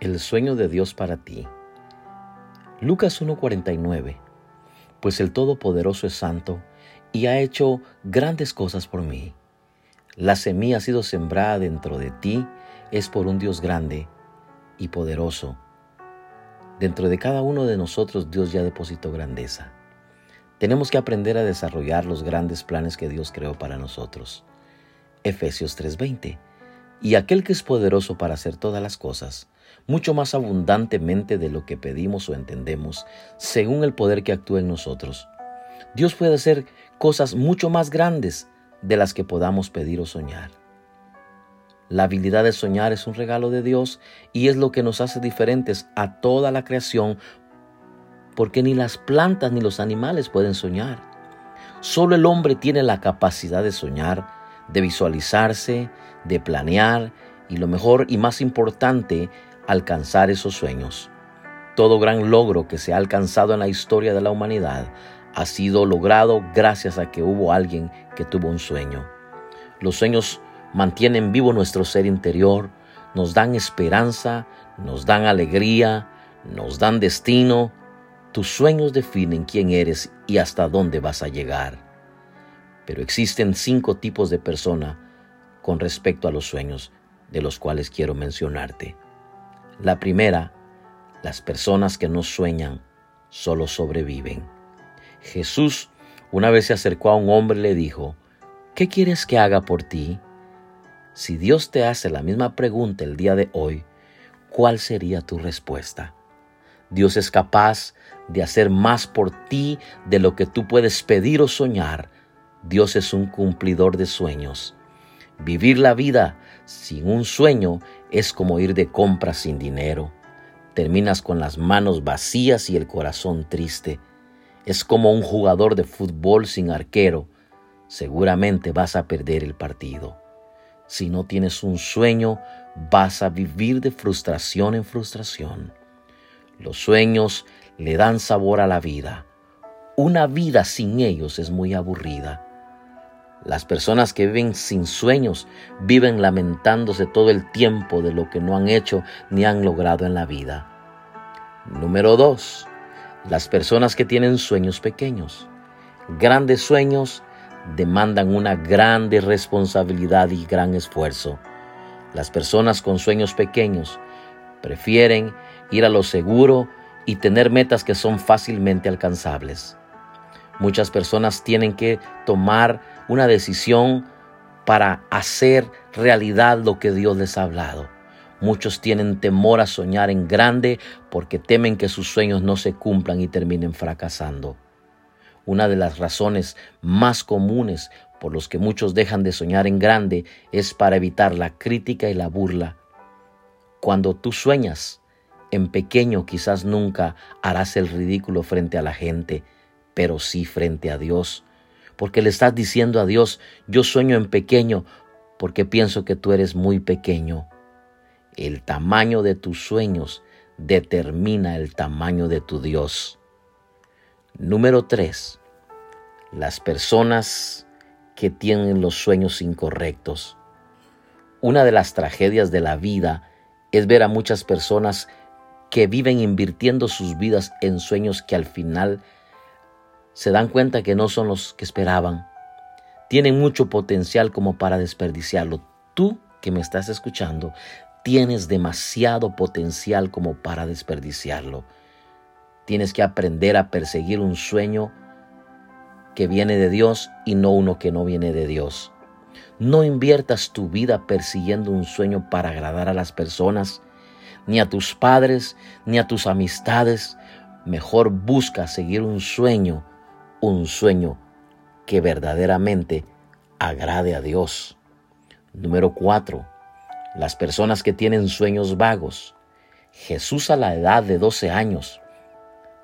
El sueño de Dios para ti. Lucas 1:49. Pues el Todopoderoso es santo y ha hecho grandes cosas por mí. La semilla ha sido sembrada dentro de ti, es por un Dios grande y poderoso. Dentro de cada uno de nosotros Dios ya depositó grandeza. Tenemos que aprender a desarrollar los grandes planes que Dios creó para nosotros. Efesios 3:20. Y aquel que es poderoso para hacer todas las cosas, mucho más abundantemente de lo que pedimos o entendemos, según el poder que actúa en nosotros. Dios puede hacer cosas mucho más grandes de las que podamos pedir o soñar. La habilidad de soñar es un regalo de Dios y es lo que nos hace diferentes a toda la creación porque ni las plantas ni los animales pueden soñar. Solo el hombre tiene la capacidad de soñar, de visualizarse, de planear y lo mejor y más importante, alcanzar esos sueños. Todo gran logro que se ha alcanzado en la historia de la humanidad ha sido logrado gracias a que hubo alguien que tuvo un sueño. Los sueños mantienen vivo nuestro ser interior, nos dan esperanza, nos dan alegría, nos dan destino. Tus sueños definen quién eres y hasta dónde vas a llegar. Pero existen cinco tipos de persona con respecto a los sueños de los cuales quiero mencionarte. La primera, las personas que no sueñan, solo sobreviven. Jesús una vez se acercó a un hombre y le dijo, ¿qué quieres que haga por ti? Si Dios te hace la misma pregunta el día de hoy, ¿cuál sería tu respuesta? Dios es capaz de hacer más por ti de lo que tú puedes pedir o soñar. Dios es un cumplidor de sueños. Vivir la vida sin un sueño es como ir de compras sin dinero. Terminas con las manos vacías y el corazón triste. Es como un jugador de fútbol sin arquero. Seguramente vas a perder el partido. Si no tienes un sueño, vas a vivir de frustración en frustración. Los sueños le dan sabor a la vida. Una vida sin ellos es muy aburrida. Las personas que viven sin sueños viven lamentándose todo el tiempo de lo que no han hecho ni han logrado en la vida. Número dos, las personas que tienen sueños pequeños. Grandes sueños demandan una grande responsabilidad y gran esfuerzo. Las personas con sueños pequeños prefieren ir a lo seguro y tener metas que son fácilmente alcanzables. Muchas personas tienen que tomar una decisión para hacer realidad lo que Dios les ha hablado. Muchos tienen temor a soñar en grande porque temen que sus sueños no se cumplan y terminen fracasando. Una de las razones más comunes por los que muchos dejan de soñar en grande es para evitar la crítica y la burla. Cuando tú sueñas en pequeño quizás nunca harás el ridículo frente a la gente, pero sí frente a Dios. Porque le estás diciendo a Dios, yo sueño en pequeño porque pienso que tú eres muy pequeño. El tamaño de tus sueños determina el tamaño de tu Dios. Número 3. Las personas que tienen los sueños incorrectos. Una de las tragedias de la vida es ver a muchas personas que viven invirtiendo sus vidas en sueños que al final se dan cuenta que no son los que esperaban. Tienen mucho potencial como para desperdiciarlo. Tú que me estás escuchando, tienes demasiado potencial como para desperdiciarlo. Tienes que aprender a perseguir un sueño que viene de Dios y no uno que no viene de Dios. No inviertas tu vida persiguiendo un sueño para agradar a las personas, ni a tus padres, ni a tus amistades. Mejor busca seguir un sueño un sueño que verdaderamente agrade a Dios. Número cuatro, las personas que tienen sueños vagos. Jesús a la edad de 12 años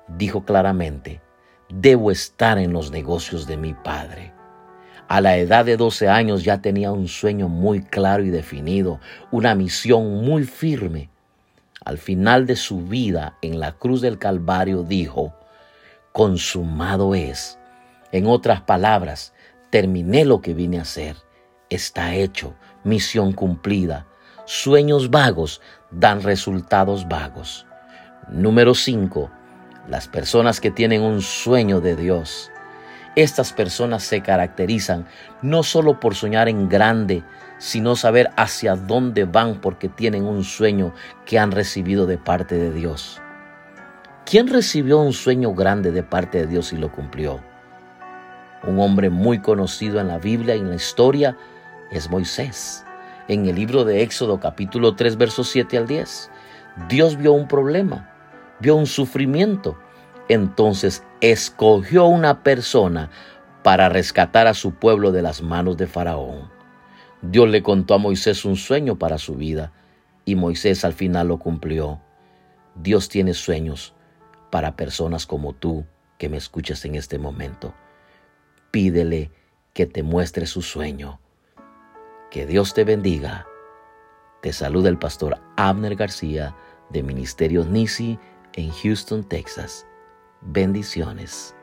dijo claramente, debo estar en los negocios de mi Padre. A la edad de 12 años ya tenía un sueño muy claro y definido, una misión muy firme. Al final de su vida en la cruz del Calvario dijo, consumado es. En otras palabras, terminé lo que vine a hacer. Está hecho, misión cumplida. Sueños vagos dan resultados vagos. Número 5. Las personas que tienen un sueño de Dios. Estas personas se caracterizan no solo por soñar en grande, sino saber hacia dónde van porque tienen un sueño que han recibido de parte de Dios. ¿Quién recibió un sueño grande de parte de Dios y lo cumplió? Un hombre muy conocido en la Biblia y en la historia es Moisés. En el libro de Éxodo capítulo 3 versos 7 al 10, Dios vio un problema, vio un sufrimiento. Entonces escogió una persona para rescatar a su pueblo de las manos de Faraón. Dios le contó a Moisés un sueño para su vida y Moisés al final lo cumplió. Dios tiene sueños para personas como tú que me escuchas en este momento. Pídele que te muestre su sueño. Que Dios te bendiga. Te saluda el pastor Abner García de Ministerios Nisi en Houston, Texas. Bendiciones.